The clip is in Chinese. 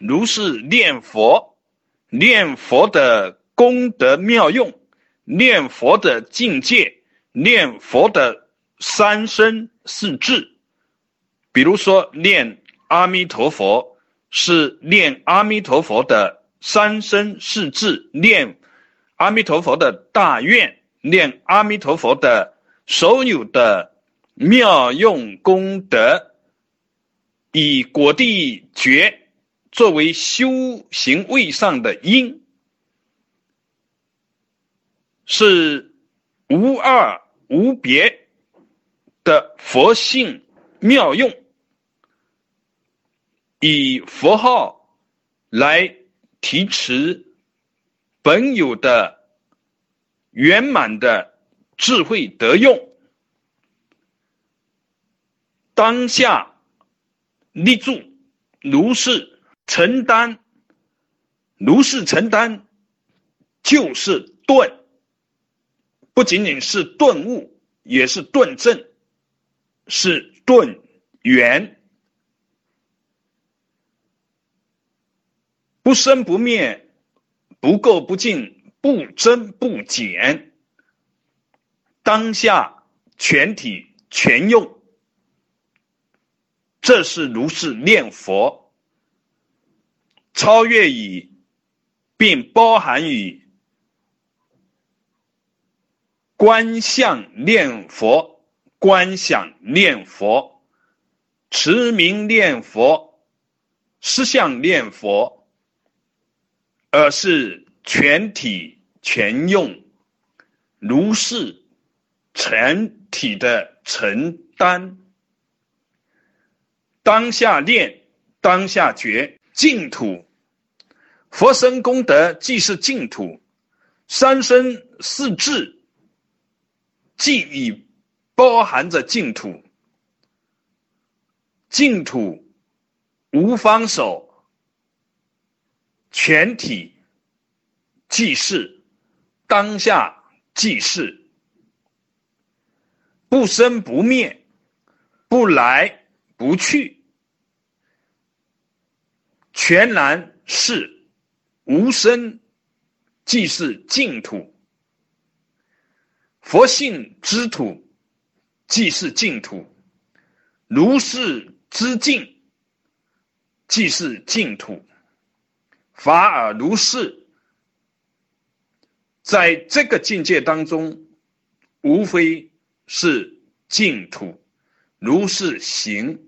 如是念佛，念佛的功德妙用，念佛的境界，念佛的三身四智。比如说，念阿弥陀佛是念阿弥陀佛的三身四智，念阿弥陀佛的大愿，念阿弥陀佛的所有的妙用功德，以果地觉。作为修行位上的因，是无二无别的佛性妙用，以佛号来提持本有的圆满的智慧德用，当下立住如是。承担，如是承担，就是顿，不仅仅是顿悟，也是顿证，是顿圆，不生不灭，不垢不净，不增不减，当下全体全用，这是如是念佛。超越于，并包含于观相念佛、观想念佛、持名念佛、思相念佛，而是全体全用，如是全体的承担。当下念，当下觉。净土，佛身功德即是净土，三身四智既已包含着净土。净土无方手，全体即是当下即是不生不灭，不来不去。全然是无生，即是净土；佛性之土，即是净土；如是之境，即是净土。法尔如是，在这个境界当中，无非是净土，如是行。